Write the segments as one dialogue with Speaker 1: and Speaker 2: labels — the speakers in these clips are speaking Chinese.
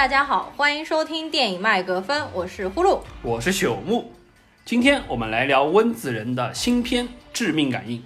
Speaker 1: 大家好，欢迎收听电影麦格芬，我是呼噜，
Speaker 2: 我是朽木。今天我们来聊温子仁的新片《致命感应》。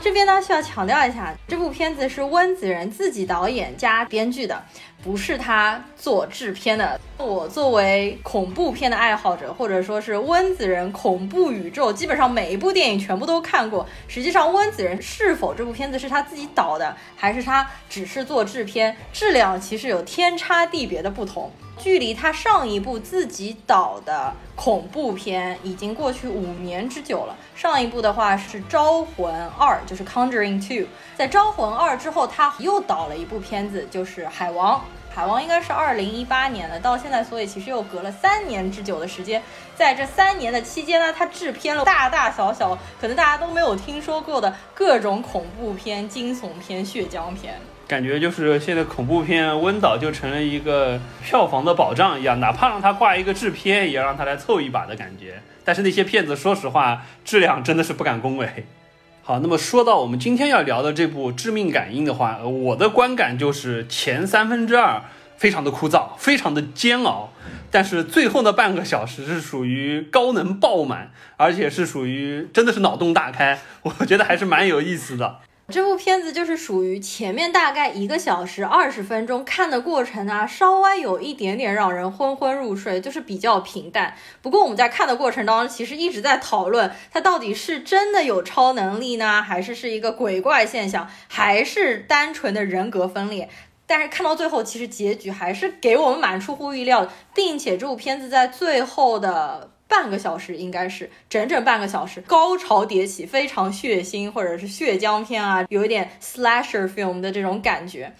Speaker 1: 这边呢需要强调一下，这部片子是温子仁自己导演加编剧的，不是他做制片的。我作为恐怖片的爱好者，或者说是温子仁恐怖宇宙，基本上每一部电影全部都看过。实际上，温子仁是否这部片子是他自己导的，还是他只是做制片，质量其实有天差地别的不同。距离他上一部自己导的恐怖片已经过去五年之久了。上一部的话是《招魂二》，就是《Conjuring Two》。在《招魂二》之后，他又导了一部片子，就是《海王》。《海王》应该是二零一八年的，到现在，所以其实又隔了三年之久的时间。在这三年的期间呢，他制片了大大小小，可能大家都没有听说过的各种恐怖片、惊悚片、血浆片。
Speaker 2: 感觉就是现在恐怖片温导就成了一个票房的保障一样，哪怕让他挂一个制片，也要让他来凑一把的感觉。但是那些片子，说实话，质量真的是不敢恭维。好，那么说到我们今天要聊的这部《致命感应》的话，我的观感就是前三分之二非常的枯燥，非常的煎熬，但是最后的半个小时是属于高能爆满，而且是属于真的是脑洞大开，我觉得还是蛮有意思的。
Speaker 1: 这部片子就是属于前面大概一个小时二十分钟看的过程啊，稍微有一点点让人昏昏入睡，就是比较平淡。不过我们在看的过程当中，其实一直在讨论它到底是真的有超能力呢，还是是一个鬼怪现象，还是单纯的人格分裂？但是看到最后，其实结局还是给我们蛮出乎意料，并且这部片子在最后的。半个小时应该是整整半个小时，高潮迭起，非常血腥或者是血浆片啊，有一点 slasher film 的这种感觉。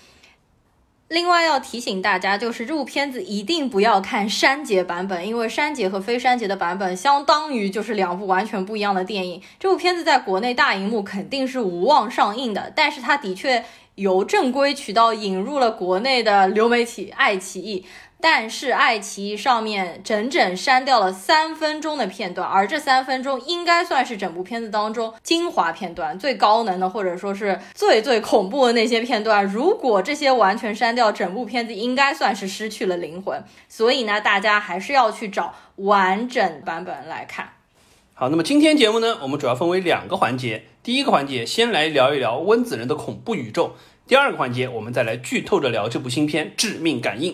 Speaker 1: 另外要提醒大家，就是这部片子一定不要看删节版本，因为删节和非删节的版本相当于就是两部完全不一样的电影。这部片子在国内大荧幕肯定是无望上映的，但是它的确由正规渠道引入了国内的流媒体爱奇艺。但是爱奇艺上面整整删掉了三分钟的片段，而这三分钟应该算是整部片子当中精华片段，最高能的或者说是最最恐怖的那些片段。如果这些完全删掉，整部片子应该算是失去了灵魂。所以呢，大家还是要去找完整版本来看。
Speaker 2: 好，那么今天节目呢，我们主要分为两个环节。第一个环节先来聊一聊温子仁的恐怖宇宙，第二个环节我们再来剧透着聊这部新片《致命感应》。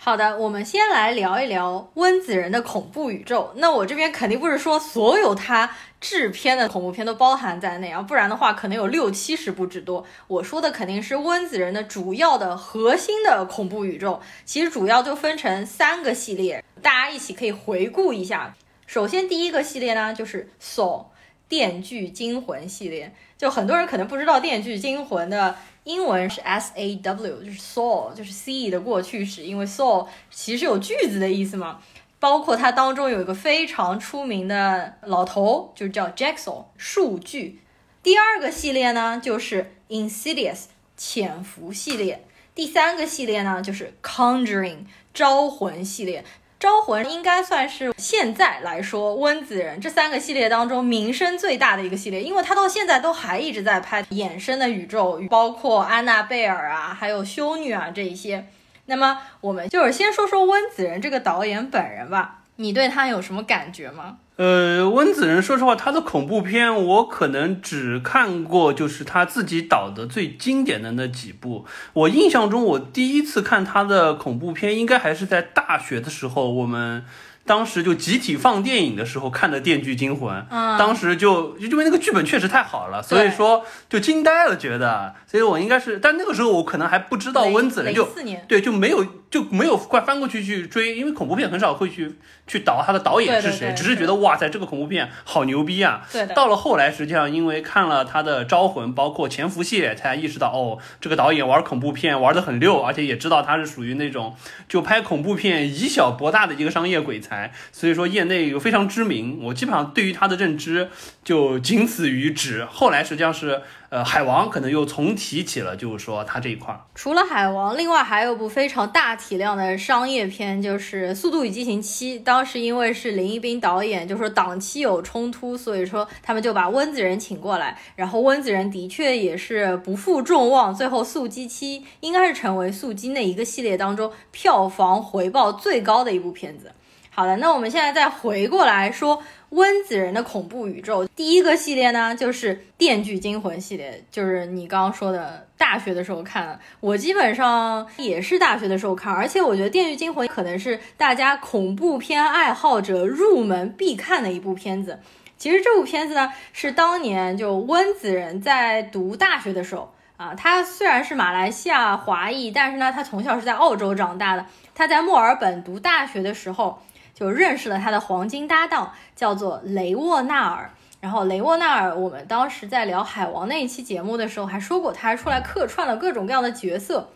Speaker 1: 好的，我们先来聊一聊温子仁的恐怖宇宙。那我这边肯定不是说所有他制片的恐怖片都包含在内啊，不然的话可能有六七十部之多。我说的肯定是温子仁的主要的核心的恐怖宇宙，其实主要就分成三个系列，大家一起可以回顾一下。首先第一个系列呢，就是《Saw 电锯惊魂》系列，就很多人可能不知道《电锯惊魂》的。英文是 S A W，就是 saw，就是 see 的过去式，因为 saw 其实有句子的意思嘛。包括它当中有一个非常出名的老头，就叫 Jacksaw，数据。第二个系列呢，就是 Insidious，潜伏系列。第三个系列呢，就是 Conjuring，招魂系列。招魂应该算是现在来说温子仁这三个系列当中名声最大的一个系列，因为他到现在都还一直在拍衍生的宇宙，包括安娜贝尔啊，还有修女啊这一些。那么我们就是先说说温子仁这个导演本人吧，你对他有什么感觉吗？
Speaker 2: 呃，温子仁，说实话，他的恐怖片我可能只看过，就是他自己导的最经典的那几部。我印象中，我第一次看他的恐怖片，应该还是在大学的时候，我们。当时就集体放电影的时候看的《电锯惊魂》，当时就因为那个剧本确实太好了，所以说就惊呆了，觉得，所以我应该是，但那个时候我可能还不知道温子仁，就对就没有就没有快翻过去去追，因为恐怖片很少会去去导他的导演是谁，只是觉得哇塞这个恐怖片好牛逼啊！到了后来，实际上因为看了他的《招魂》，包括《潜伏》系列，才意识到哦，这个导演玩恐怖片玩的很溜，而且也知道他是属于那种就拍恐怖片以小博大的一个商业鬼才。所以说业内有非常知名。我基本上对于他的认知就仅此于止。后来实际上是。呃，海王可能又重提起了，就是说他这一块。
Speaker 1: 除了海王，另外还有部非常大体量的商业片，就是《速度与激情七》。当时因为是林一斌导演，就说档期有冲突，所以说他们就把温子仁请过来。然后温子仁的确也是不负众望，最后《速激七》应该是成为速激那一个系列当中票房回报最高的一部片子。好的，那我们现在再回过来说。温子仁的恐怖宇宙第一个系列呢，就是《电锯惊魂》系列，就是你刚刚说的大学的时候看的。我基本上也是大学的时候看，而且我觉得《电锯惊魂》可能是大家恐怖片爱好者入门必看的一部片子。其实这部片子呢，是当年就温子仁在读大学的时候啊，他虽然是马来西亚华裔，但是呢，他从小是在澳洲长大的。他在墨尔本读大学的时候。就认识了他的黄金搭档，叫做雷沃纳尔。然后雷沃纳尔，我们当时在聊海王那一期节目的时候还说过，他还出来客串了各种各样的角色。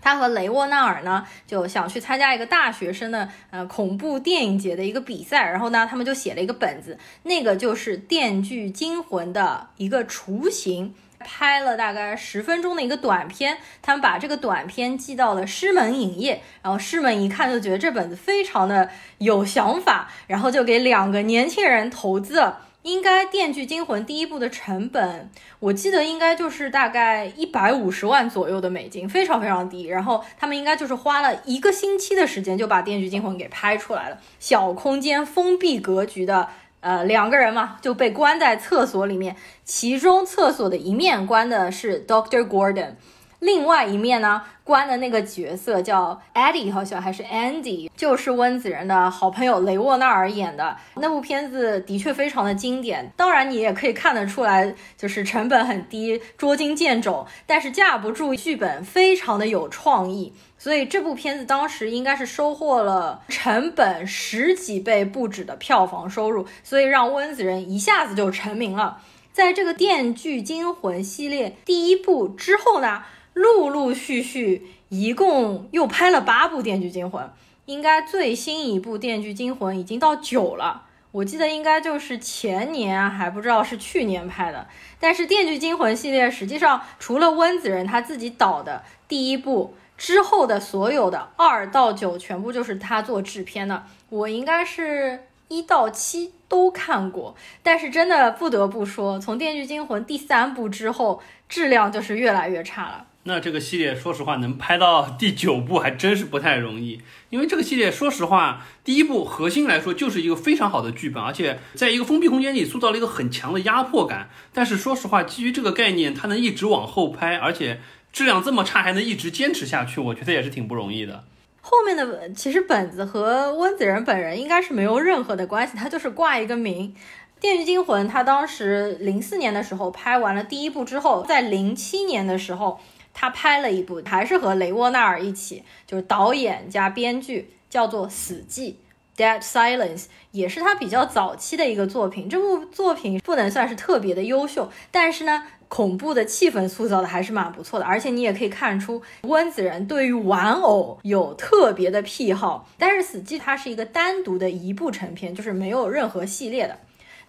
Speaker 1: 他和雷沃纳尔呢，就想去参加一个大学生的呃恐怖电影节的一个比赛。然后呢，他们就写了一个本子，那个就是《电锯惊魂》的一个雏形。拍了大概十分钟的一个短片，他们把这个短片寄到了狮门影业，然后狮门一看就觉得这本子非常的有想法，然后就给两个年轻人投资了。应该《电锯惊魂》第一部的成本，我记得应该就是大概一百五十万左右的美金，非常非常低。然后他们应该就是花了一个星期的时间就把《电锯惊魂》给拍出来了，小空间封闭格局的。呃，两个人嘛就被关在厕所里面，其中厕所的一面关的是 Doctor Gordon，另外一面呢关的那个角色叫 Eddie，好像还是 Andy，就是温子仁的好朋友雷沃纳尔演的那部片子，的确非常的经典。当然，你也可以看得出来，就是成本很低，捉襟见肘，但是架不住剧本非常的有创意。所以这部片子当时应该是收获了成本十几倍不止的票房收入，所以让温子仁一下子就成名了。在这个《电锯惊魂》系列第一部之后呢，陆陆续续一共又拍了八部《电锯惊魂》，应该最新一部《电锯惊魂》已经到九了。我记得应该就是前年，还不知道是去年拍的。但是《电锯惊魂》系列实际上除了温子仁他自己导的第一部。之后的所有的二到九全部就是他做制片的，我应该是一到七都看过，但是真的不得不说，从《电锯惊魂》第三部之后，质量就是越来越差了。
Speaker 2: 那这个系列说实话能拍到第九部还真是不太容易，因为这个系列说实话，第一部核心来说就是一个非常好的剧本，而且在一个封闭空间里塑造了一个很强的压迫感。但是说实话，基于这个概念，它能一直往后拍，而且。质量这么差还能一直坚持下去，我觉得也是挺不容易的。
Speaker 1: 后面的其实本子和温子仁本人应该是没有任何的关系，他就是挂一个名。《电锯惊魂》他当时零四年的时候拍完了第一部之后，在零七年的时候他拍了一部，还是和雷沃纳尔一起，就是导演加编剧，叫做《死寂》（Dead Silence），也是他比较早期的一个作品。这部作品不能算是特别的优秀，但是呢。恐怖的气氛塑造的还是蛮不错的，而且你也可以看出温子仁对于玩偶有特别的癖好。但是《死寂》它是一个单独的一部成片，就是没有任何系列的。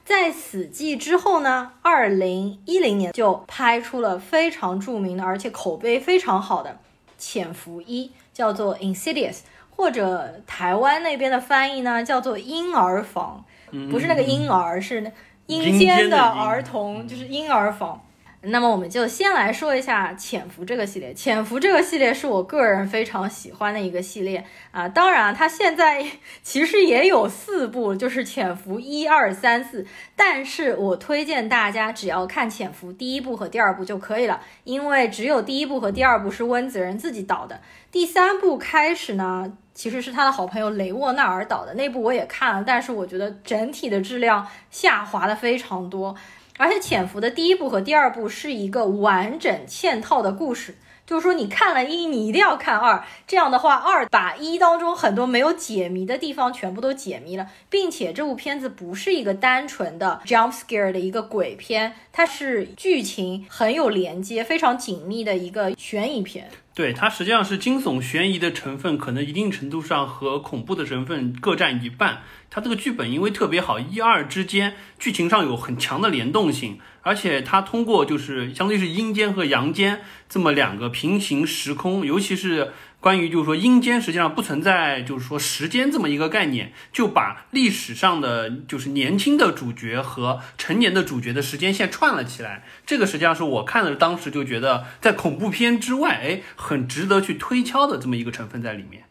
Speaker 1: 在《死寂》之后呢，二零一零年就拍出了非常著名的，而且口碑非常好的《潜伏一》，叫做《Insidious》，或者台湾那边的翻译呢叫做《婴儿房》，不是那个婴儿，是阴间的儿童，就是婴儿房。那么我们就先来说一下《潜伏》这个系列，《潜伏》这个系列是我个人非常喜欢的一个系列啊。当然，它现在 其实也有四部，就是《潜伏》一二三四。但是我推荐大家只要看《潜伏》第一部和第二部就可以了，因为只有第一部和第二部是温子仁自己导的，第三部开始呢，其实是他的好朋友雷沃纳尔导的那部我也看了，但是我觉得整体的质量下滑的非常多。而且《潜伏》的第一部和第二部是一个完整嵌套的故事，就是说你看了一，你一定要看二。这样的话，二把一当中很多没有解谜的地方全部都解谜了，并且这部片子不是一个单纯的 jump scare 的一个鬼片，它是剧情很有连接、非常紧密的一个悬疑片。
Speaker 2: 对，它实际上是惊悚悬疑的成分，可能一定程度上和恐怖的成分各占一半。它这个剧本因为特别好，一二之间剧情上有很强的联动性，而且它通过就是相当于是阴间和阳间这么两个平行时空，尤其是。关于就是说阴间实际上不存在，就是说时间这么一个概念，就把历史上的就是年轻的主角和成年的主角的时间线串了起来。这个实际上是我看了当时就觉得在恐怖片之外，哎，很值得去推敲的这么一个成分在里面。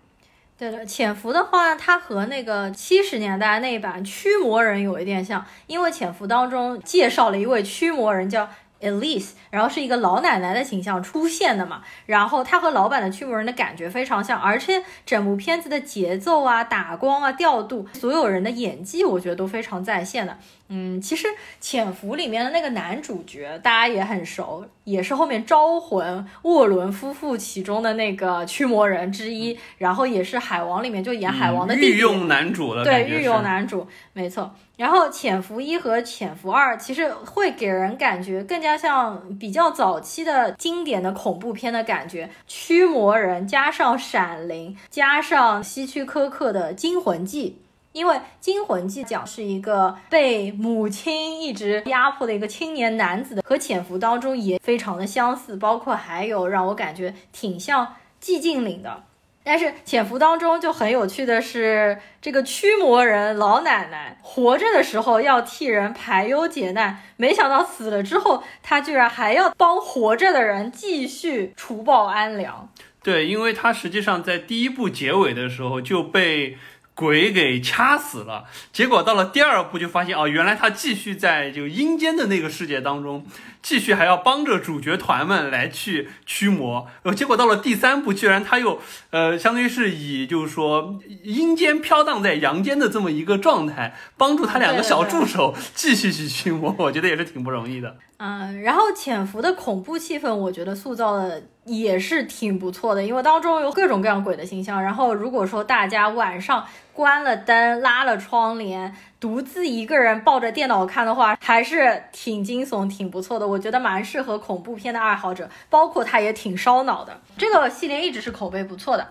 Speaker 1: 对的，潜伏的话，它和那个七十年代那一版驱魔人有一点像，因为潜伏当中介绍了一位驱魔人叫。Elise，然后是一个老奶奶的形象出现的嘛，然后她和老版的驱魔人的感觉非常像，而且整部片子的节奏啊、打光啊、调度，所有人的演技我觉得都非常在线的。嗯，其实《潜伏》里面的那个男主角大家也很熟，也是后面招魂沃伦夫妇其中的那个驱魔人之一，然后也是海王里面就演海王的御
Speaker 2: 用男主了，
Speaker 1: 对，御用男主，没错。然后《潜伏一》和《潜伏二》其实会给人感觉更加像比较早期的经典的恐怖片的感觉，驱魔人加上闪灵加上希区柯克的《惊魂记》。因为《惊魂记》讲是一个被母亲一直压迫的一个青年男子的，和《潜伏》当中也非常的相似，包括还有让我感觉挺像《寂静岭》的。但是《潜伏》当中就很有趣的是，这个驱魔人老奶奶活着的时候要替人排忧解难，没想到死了之后，她居然还要帮活着的人继续除暴安良。
Speaker 2: 对，因为她实际上在第一部结尾的时候就被。鬼给掐死了，结果到了第二部就发现哦，原来他继续在就阴间的那个世界当中，继续还要帮着主角团们来去驱魔。呃，结果到了第三部，居然他又呃，相当于是以就是说阴间飘荡在阳间的这么一个状态，帮助他两个小助手继续去驱魔。我觉得也是挺不容易的。
Speaker 1: 嗯，然后潜伏的恐怖气氛，我觉得塑造的也是挺不错的，因为当中有各种各样鬼的形象。然后如果说大家晚上关了灯、拉了窗帘，独自一个人抱着电脑看的话，还是挺惊悚、挺不错的。我觉得蛮适合恐怖片的爱好者，包括它也挺烧脑的。这个系列一直是口碑不错的。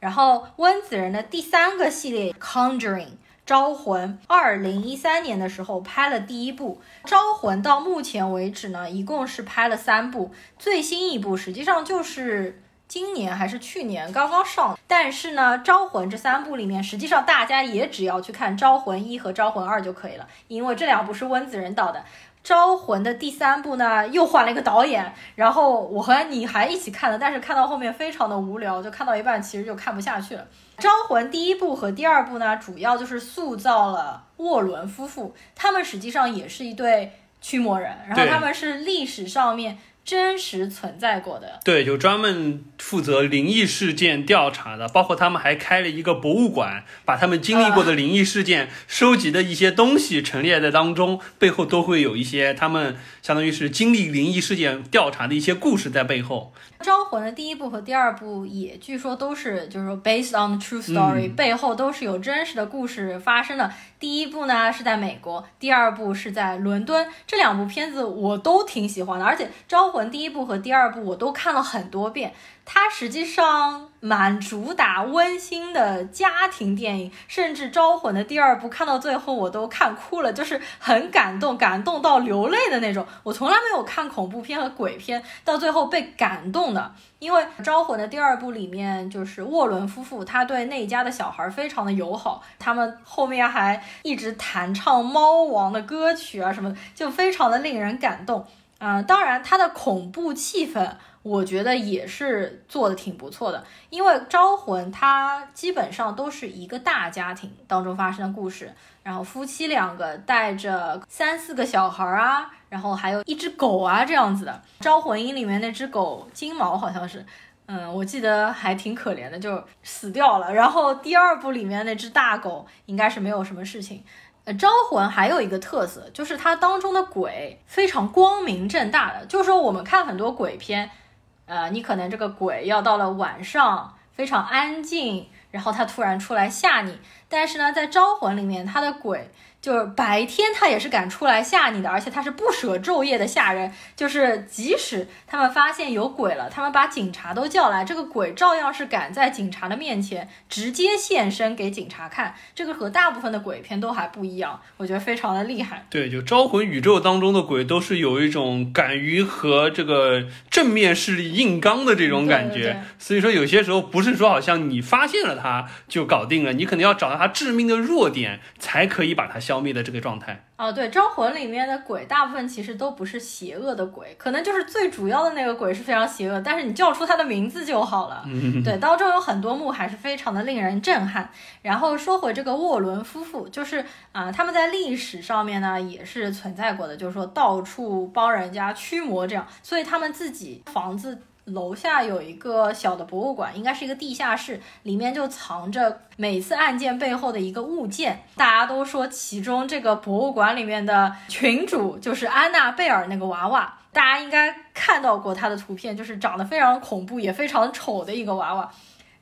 Speaker 1: 然后温子仁的第三个系列《Conjuring》。招魂，二零一三年的时候拍了第一部。招魂到目前为止呢，一共是拍了三部，最新一部实际上就是今年还是去年刚刚上。但是呢，招魂这三部里面，实际上大家也只要去看招魂一和招魂二就可以了，因为这两部是温子仁导的。招魂的第三部呢，又换了一个导演，然后我和你还一起看了，但是看到后面非常的无聊，就看到一半其实就看不下去了。招魂第一部和第二部呢，主要就是塑造了沃伦夫妇，他们实际上也是一对驱魔人，然后他们是历史上面。真实存在过的，
Speaker 2: 对，就专门负责灵异事件调查的，包括他们还开了一个博物馆，把他们经历过的灵异事件收集的一些东西陈列在当中，背后都会有一些他们相当于是经历灵异事件调查的一些故事在背后。
Speaker 1: 招魂的第一部和第二部也据说都是，就是说 based on the true story，背后都是有真实的故事发生的。第一部呢是在美国，第二部是在伦敦。这两部片子我都挺喜欢的，而且招魂第一部和第二部我都看了很多遍。它实际上蛮主打温馨的家庭电影，甚至《招魂》的第二部看到最后我都看哭了，就是很感动，感动到流泪的那种。我从来没有看恐怖片和鬼片到最后被感动的，因为《招魂》的第二部里面就是沃伦夫妇，他对那家的小孩非常的友好，他们后面还一直弹唱猫王的歌曲啊什么，就非常的令人感动。嗯，当然它的恐怖气氛。我觉得也是做的挺不错的，因为《招魂》它基本上都是一个大家庭当中发生的故事，然后夫妻两个带着三四个小孩啊，然后还有一只狗啊这样子的。《招魂一》里面那只狗金毛好像是，嗯，我记得还挺可怜的，就死掉了。然后第二部里面那只大狗应该是没有什么事情。呃，《招魂》还有一个特色就是它当中的鬼非常光明正大的，就是说我们看很多鬼片。呃，你可能这个鬼要到了晚上非常安静，然后他突然出来吓你。但是呢，在招魂里面，他的鬼就是白天他也是敢出来吓你的，而且他是不舍昼夜的吓人。就是即使他们发现有鬼了，他们把警察都叫来，这个鬼照样是敢在警察的面前直接现身给警察看。这个和大部分的鬼片都还不一样，我觉得非常的厉害。
Speaker 2: 对，就招魂宇宙当中的鬼都是有一种敢于和这个正面势力硬刚的这种感觉。
Speaker 1: 对对对
Speaker 2: 所以说有些时候不是说好像你发现了他就搞定了，你可能要找到他致命的弱点，才可以把它消灭的这个状态。
Speaker 1: 哦，对，《招魂》里面的鬼大部分其实都不是邪恶的鬼，可能就是最主要的那个鬼是非常邪恶，但是你叫出他的名字就好了。嗯对，当中有很多幕还是非常的令人震撼。然后说回这个沃伦夫妇，就是啊、他们在历史上面呢也是存在过的，就是说到处帮人家驱魔这样，所以他们自己房子。楼下有一个小的博物馆，应该是一个地下室，里面就藏着每次案件背后的一个物件。大家都说其中这个博物馆里面的群主就是安娜贝尔那个娃娃，大家应该看到过她的图片，就是长得非常恐怖也非常丑的一个娃娃。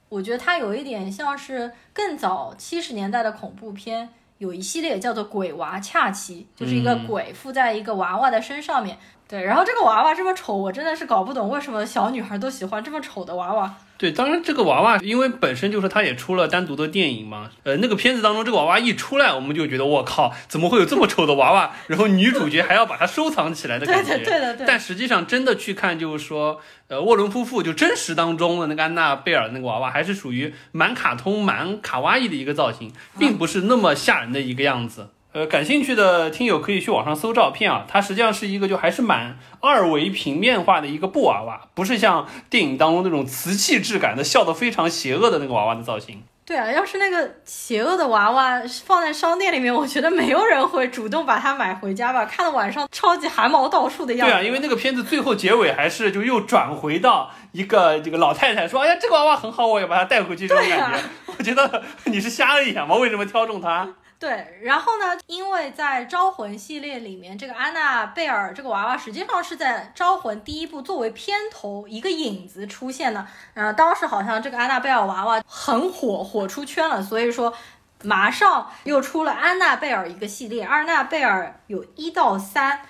Speaker 1: 我觉得它有一点像是更早七十年代的恐怖片，有一系列叫做“鬼娃恰奇”，就是一个鬼附在一个娃娃的身上面。对，然后这个娃娃这么丑，我真的是搞不懂为什么小女孩都喜欢这么丑的娃娃。
Speaker 2: 对，当然这个娃娃，因为本身就是它也出了单独的电影嘛，呃，那个片子当中这个娃娃一出来，我们就觉得我靠，怎么会有这么丑的娃娃？然后女主角还要把它收藏起来的感觉。
Speaker 1: 的，对的，对的。
Speaker 2: 但实际上真的去看，就是说，呃，沃伦夫妇就真实当中的那个安娜贝尔那个娃娃，还是属于蛮卡通、蛮卡哇伊的一个造型，并不是那么吓人的一个样子。呃，感兴趣的听友可以去网上搜照片啊，它实际上是一个就还是蛮二维平面化的一个布娃娃，不是像电影当中那种瓷器质感的、笑得非常邪恶的那个娃娃的造型。
Speaker 1: 对啊，要是那个邪恶的娃娃放在商店里面，我觉得没有人会主动把它买回家吧，看到晚上超级汗毛倒竖的样子。
Speaker 2: 对啊，因为那个片子最后结尾还是就又转回到一个这个老太太说：“哎呀，这个娃娃很好，我也把它带回去。”这种感觉，我觉得你是瞎了眼吗？为什么挑中它？
Speaker 1: 对，然后呢？因为在《招魂》系列里面，这个安娜贝尔这个娃娃实际上是在《招魂》第一部作为片头一个影子出现的。呃，当时好像这个安娜贝尔娃娃很火，火出圈了，所以说马上又出了安娜贝尔一个系列。安娜贝尔有一到三。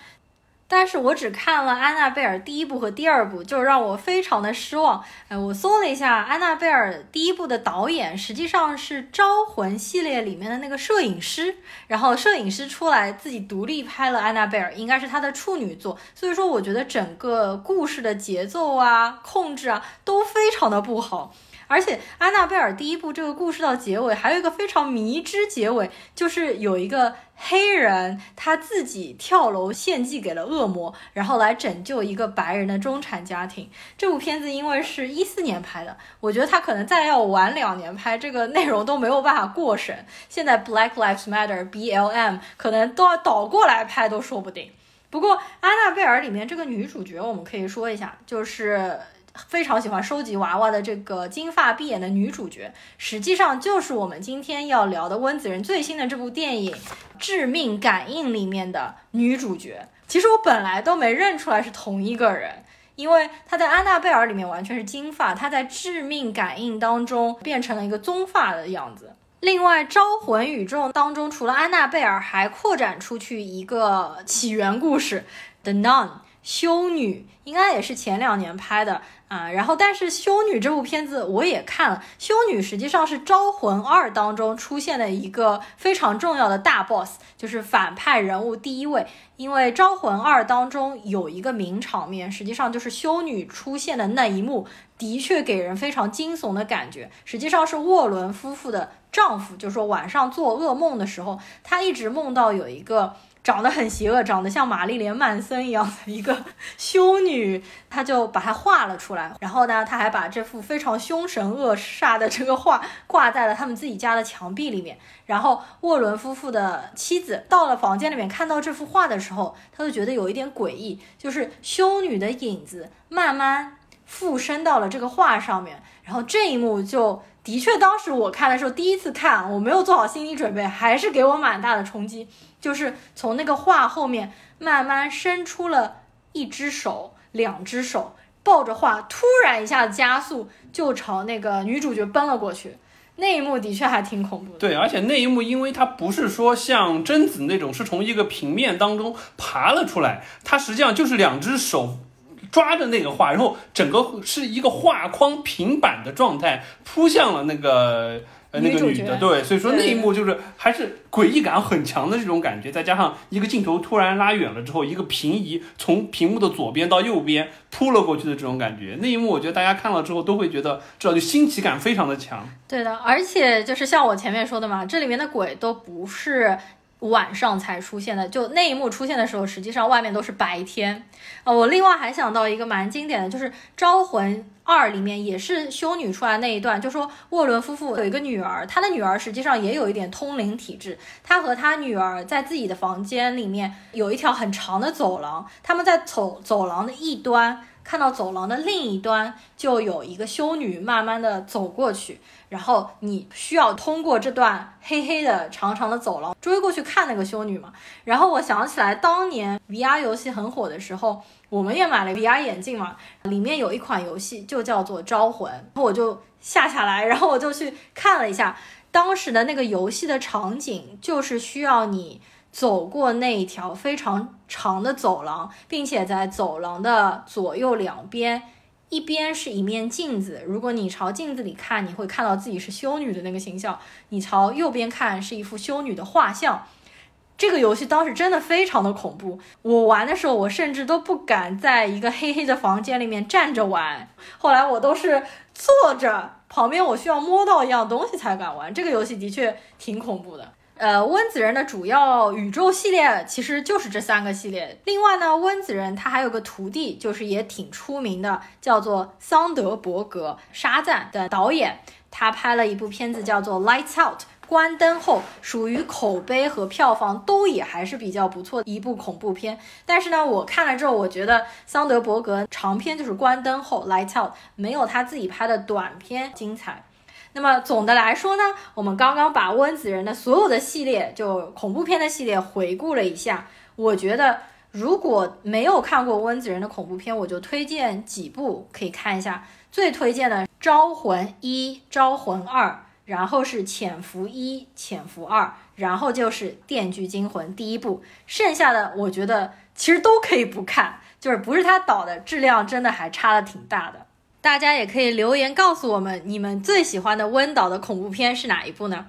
Speaker 1: 但是我只看了安娜贝尔第一部和第二部，就让我非常的失望。哎，我搜了一下，安娜贝尔第一部的导演实际上是《招魂》系列里面的那个摄影师，然后摄影师出来自己独立拍了安娜贝尔，应该是他的处女作。所以说，我觉得整个故事的节奏啊、控制啊都非常的不好。而且安娜贝尔第一部这个故事到结尾还有一个非常迷之结尾，就是有一个黑人他自己跳楼献祭给了恶魔，然后来拯救一个白人的中产家庭。这部片子因为是一四年拍的，我觉得他可能再要晚两年拍，这个内容都没有办法过审。现在 Black Lives Matter BLM 可能都要倒过来拍都说不定。不过安娜贝尔里面这个女主角，我们可以说一下，就是。非常喜欢收集娃娃的这个金发碧眼的女主角，实际上就是我们今天要聊的温子仁最新的这部电影《致命感应》里面的女主角。其实我本来都没认出来是同一个人，因为她在《安娜贝尔》里面完全是金发，她在《致命感应》当中变成了一个棕发的样子。另外，《招魂》宇宙当中，除了安娜贝尔，还扩展出去一个起源故事，《The Nun》修女，应该也是前两年拍的啊。然后，但是《修女》这部片子我也看了，《修女》实际上是《招魂二》当中出现的一个非常重要的大 boss，就是反派人物第一位。因为《招魂二》当中有一个名场面，实际上就是修女出现的那一幕，的确给人非常惊悚的感觉。实际上是沃伦夫妇的丈夫，就是说晚上做噩梦的时候，他一直梦到有一个。长得很邪恶，长得像玛丽莲·曼森一样的一个 修女，他就把它画了出来。然后呢，他还把这幅非常凶神恶煞的这个画挂在了他们自己家的墙壁里面。然后沃伦夫妇的妻子到了房间里面，看到这幅画的时候，他就觉得有一点诡异，就是修女的影子慢慢附身到了这个画上面。然后这一幕就的确，当时我看的时候，第一次看，我没有做好心理准备，还是给我蛮大的冲击。就是从那个画后面慢慢伸出了一只手、两只手，抱着画，突然一下子加速，就朝那个女主角奔了过去。那一幕的确还挺恐怖的。
Speaker 2: 对，而且那一幕，因为它不是说像贞子那种是从一个平面当中爬了出来，它实际上就是两只手抓着那个画，然后整个是一个画框平板的状态扑向了那个。呃，那个女的，对，所以说那一幕就是还是诡异感很强的这种感觉，再加上一个镜头突然拉远了之后，一个平移从屏幕的左边到右边扑了过去的这种感觉，那一幕我觉得大家看了之后都会觉得，这就新奇感非常的强。
Speaker 1: 对的，而且就是像我前面说的嘛，这里面的鬼都不是。晚上才出现的，就那一幕出现的时候，实际上外面都是白天。呃，我另外还想到一个蛮经典的，就是《招魂二》里面也是修女出来那一段，就说沃伦夫妇有一个女儿，他的女儿实际上也有一点通灵体质，他和他女儿在自己的房间里面有一条很长的走廊，他们在走走廊的一端。看到走廊的另一端就有一个修女慢慢的走过去，然后你需要通过这段黑黑的长长的走廊追过去看那个修女嘛。然后我想起来当年 VR 游戏很火的时候，我们也买了 VR 眼镜嘛，里面有一款游戏就叫做招魂，我就下下来，然后我就去看了一下，当时的那个游戏的场景就是需要你。走过那一条非常长的走廊，并且在走廊的左右两边，一边是一面镜子。如果你朝镜子里看，你会看到自己是修女的那个形象；你朝右边看，是一幅修女的画像。这个游戏当时真的非常的恐怖。我玩的时候，我甚至都不敢在一个黑黑的房间里面站着玩。后来我都是坐着，旁边我需要摸到一样东西才敢玩。这个游戏的确挺恐怖的。呃，温子仁的主要宇宙系列其实就是这三个系列。另外呢，温子仁他还有个徒弟，就是也挺出名的，叫做桑德伯格沙赞的导演。他拍了一部片子叫做《Lights Out》，关灯后，属于口碑和票房都也还是比较不错的一部恐怖片。但是呢，我看了之后，我觉得桑德伯格长片就是《关灯后》《Lights Out》，没有他自己拍的短片精彩。那么总的来说呢，我们刚刚把温子仁的所有的系列，就恐怖片的系列回顾了一下。我觉得如果没有看过温子仁的恐怖片，我就推荐几部可以看一下。最推荐的《招魂一》《招魂二》，然后是《潜伏一》《潜伏二》，然后就是《电锯惊魂》第一部。剩下的我觉得其实都可以不看，就是不是他导的，质量真的还差的挺大的。大家也可以留言告诉我们，你们最喜欢的温导的恐怖片是哪一部呢？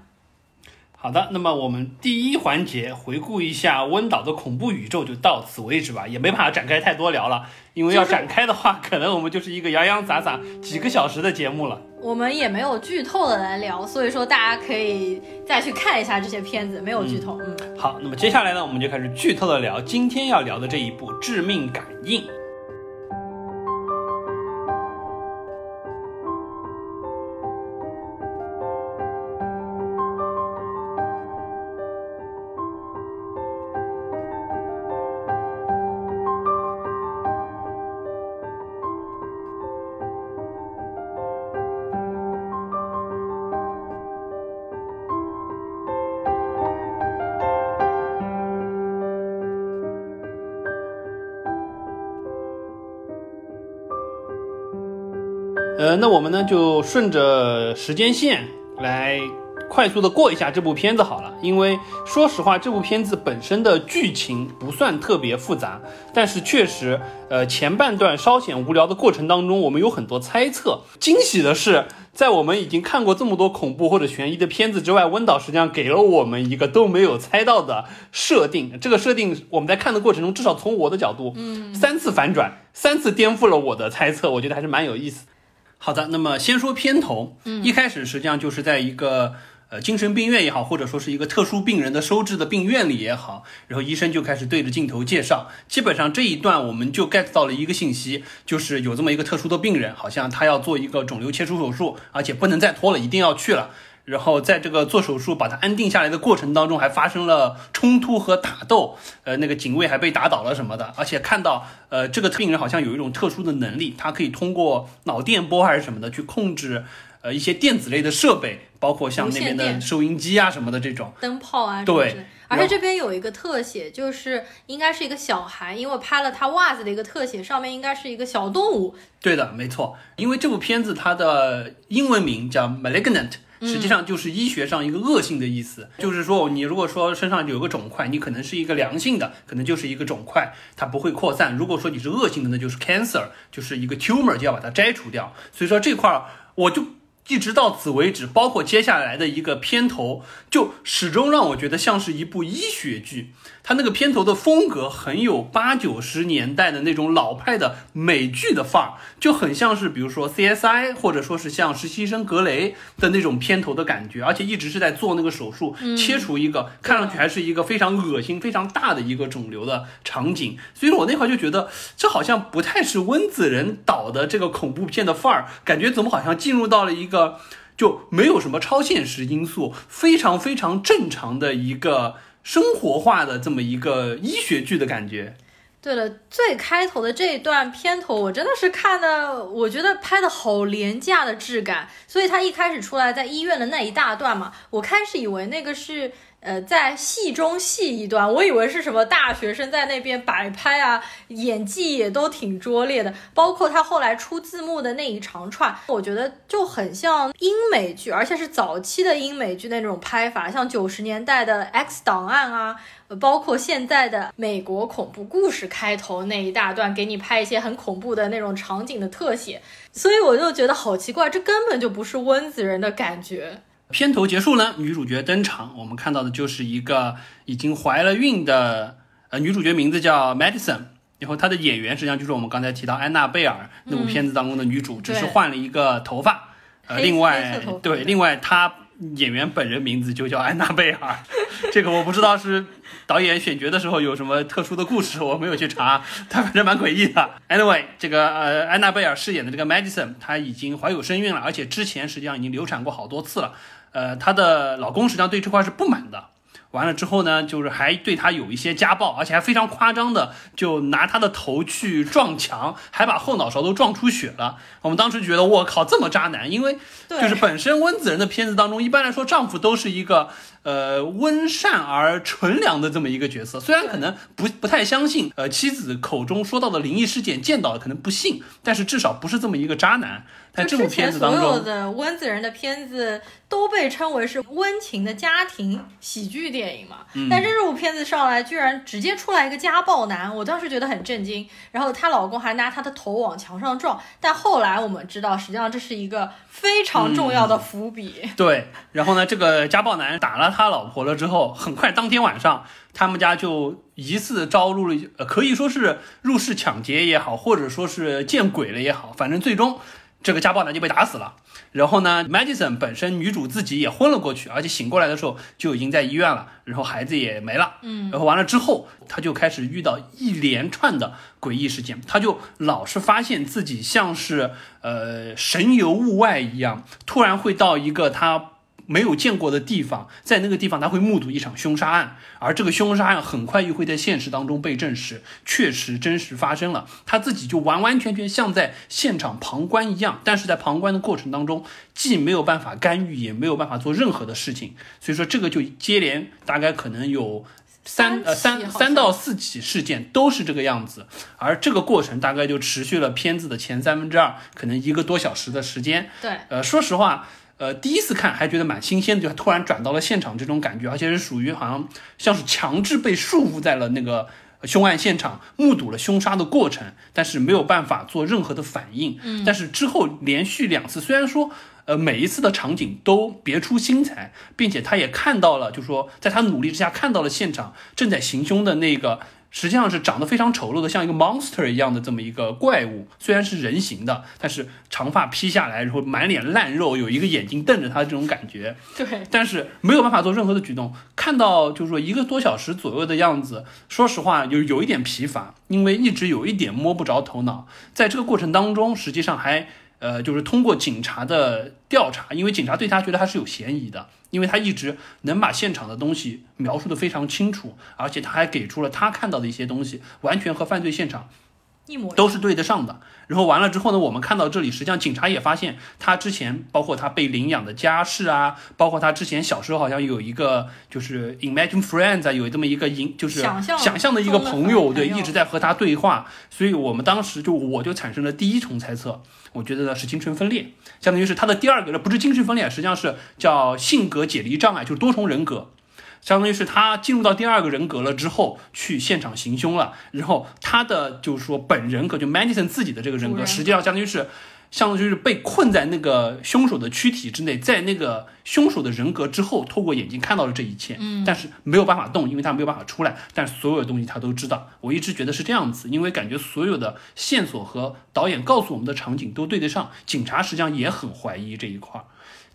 Speaker 2: 好的，那么我们第一环节回顾一下温导的恐怖宇宙就到此为止吧，也没办法展开太多聊了，因为要展开的话，可能我们就是一个洋洋洒洒几个小时的节目了。
Speaker 1: 我们也没有剧透的来聊，所以说大家可以再去看一下这些片子，没有剧透。
Speaker 2: 嗯，好，那么接下来呢，我们就开始剧透的聊今天要聊的这一部《致命感应》。呃，那我们呢就顺着时间线来快速的过一下这部片子好了。因为说实话，这部片子本身的剧情不算特别复杂，但是确实，呃，前半段稍显无聊的过程当中，我们有很多猜测。惊喜的是，在我们已经看过这么多恐怖或者悬疑的片子之外，温导实际上给了我们一个都没有猜到的设定。这个设定我们在看的过程中，至少从我的角度，嗯，三次反转，三次颠覆了我的猜测，我觉得还是蛮有意思。好的，那么先说片头，嗯，一开始实际上就是在一个呃精神病院也好，或者说是一个特殊病人的收治的病院里也好，然后医生就开始对着镜头介绍，基本上这一段我们就 get 到了一个信息，就是有这么一个特殊的病人，好像他要做一个肿瘤切除手术，而且不能再拖了，一定要去了。然后在这个做手术把他安定下来的过程当中，还发生了冲突和打斗，呃，那个警卫还被打倒了什么的。而且看到，呃，这个病人好像有一种特殊的能力，他可以通过脑电波还是什么的去控制，呃，一些电子类的设备，包括像那边的收音机啊什么的这种
Speaker 1: 灯泡啊。
Speaker 2: 对，
Speaker 1: 而且这边有一个特写，就是应该是一个小孩，因为拍了他袜子的一个特写，上面应该是一个小动物。
Speaker 2: 对的，没错，因为这部片子它的英文名叫《Malignant》。实际上就是医学上一个恶性的意思，就是说你如果说身上有个肿块，你可能是一个良性的，可能就是一个肿块，它不会扩散；如果说你是恶性的，那就是 cancer，就是一个 tumor，就要把它摘除掉。所以说这块儿我就。一直到此为止，包括接下来的一个片头，就始终让我觉得像是一部医学剧。它那个片头的风格很有八九十年代的那种老派的美剧的范儿，就很像是比如说 CSI，或者说是像实习生格雷的那种片头的感觉，而且一直是在做那个手术，切除一个看上去还是一个非常恶心、非常大的一个肿瘤的场景。所以说我那会儿就觉得，这好像不太是温子仁导的这个恐怖片的范儿，感觉怎么好像进入到了一个就没有什么超现实因素，非常非常正常的一个。生活化的这么一个医学剧的感觉。
Speaker 1: 对了，最开头的这一段片头，我真的是看的，我觉得拍的好廉价的质感。所以他一开始出来在医院的那一大段嘛，我开始以为那个是。呃，在戏中戏一段，我以为是什么大学生在那边摆拍啊，演技也都挺拙劣的。包括他后来出字幕的那一长串，我觉得就很像英美剧，而且是早期的英美剧那种拍法，像九十年代的《X 档案》啊，包括现在的美国恐怖故事开头那一大段，给你拍一些很恐怖的那种场景的特写。所以我就觉得好奇怪，这根本就不是温子仁的感觉。
Speaker 2: 片头结束呢，女主角登场，我们看到的就是一个已经怀了孕的呃女主角，名字叫 Madison，然后她的演员实际上就是我们刚才提到安娜贝尔那部片子当中的女主，只是换了一个头发。呃，另外对，另外她演员本人名字就叫安娜贝尔，这个我不知道是导演选角的时候有什么特殊的故事，我没有去查，她反正蛮诡异的。Anyway，这个呃安娜贝尔饰演的这个 Madison，她已经怀有身孕了，而且之前实际上已经流产过好多次了。呃，她的老公实际上对这块是不满的。完了之后呢，就是还对她有一些家暴，而且还非常夸张的，就拿她的头去撞墙，还把后脑勺都撞出血了。我们当时觉得，我靠，这么渣男！因为就是本身温子仁的片子当中，一般来说丈夫都是一个呃温善而纯良的这么一个角色，虽然可能不不太相信呃妻子口中说到的灵异事件，见到了可能不信，但是至少不是这么一个渣男。在这部片子当中，
Speaker 1: 所有的温子仁的片子都被称为是温情的家庭喜剧电影嘛？但这部片子上来居然直接出来一个家暴男，我当时觉得很震惊。然后她老公还拿她的头往墙上撞，但后来我们知道，实际上这是一个非常重要的伏笔。
Speaker 2: 对，然后呢，这个家暴男打了他老婆了之后，很快当天晚上，他们家就疑似招入了，可以说是入室抢劫也好，或者说是见鬼了也好，反正最终。这个家暴男就被打死了，然后呢，Madison 本身女主自己也昏了过去，而且醒过来的时候就已经在医院了，然后孩子也没了，嗯，然后完了之后，她就开始遇到一连串的诡异事件，她就老是发现自己像是呃神游物外一样，突然会到一个她。没有见过的地方，在那个地方他会目睹一场凶杀案，而这个凶杀案很快又会在现实当中被证实，确实真实发生了。他自己就完完全全像在现场旁观一样，但是在旁观的过程当中，既没有办法干预，也没有办法做任何的事情。所以说，这个就接连大概可能有三呃三三到四起事件都是这个样子，而这个过程大概就持续了片子的前三分之二，可能一个多小时的时间。
Speaker 1: 对，
Speaker 2: 呃，说实话。呃，第一次看还觉得蛮新鲜的，就突然转到了现场这种感觉，而且是属于好像像是强制被束缚在了那个凶案现场，目睹了凶杀的过程，但是没有办法做任何的反应。嗯，但是之后连续两次，虽然说呃每一次的场景都别出心裁，并且他也看到了，就说在他努力之下看到了现场正在行凶的那个。实际上是长得非常丑陋的，像一个 monster 一样的这么一个怪物，虽然是人形的，但是长发披下来，然后满脸烂肉，有一个眼睛瞪着他这种感觉。
Speaker 1: 对，
Speaker 2: 但是没有办法做任何的举动。看到就是说一个多小时左右的样子，说实话有有一点疲乏，因为一直有一点摸不着头脑。在这个过程当中，实际上还呃就是通过警察的调查，因为警察对他觉得他是有嫌疑的。因为他一直能把现场的东西描述的非常清楚，而且他还给出了他看到的一些东西，完全和犯罪现场
Speaker 1: 一模一样
Speaker 2: 都是对得上的。然后完了之后呢，我们看到这里，实际上警察也发现他之前包括他被领养的家世啊，包括他之前小时候好像有一个就是 Imagine Friends 啊，有这么一个影就是
Speaker 1: 想象
Speaker 2: 的一个朋友，对，一直在和他对话。所以我们当时就我就产生了第一重猜测，我觉得呢是精神分裂，相当于是他的第二个，不是精神分裂，实际上是叫性格解离障碍，就是多重人格。相当于是他进入到第二个人格了之后，去现场行凶了。然后他的就是说本人格，就 Madison 自己的这个人格，实际上相当于是，相当于是被困在那个凶手的躯体之内，在那个凶手的人格之后，透过眼睛看到了这一切。嗯，但是没有办法动，因为他没有办法出来。但是所有的东西他都知道。我一直觉得是这样子，因为感觉所有的线索和导演告诉我们的场景都对得上，警察实际上也很怀疑这一块儿。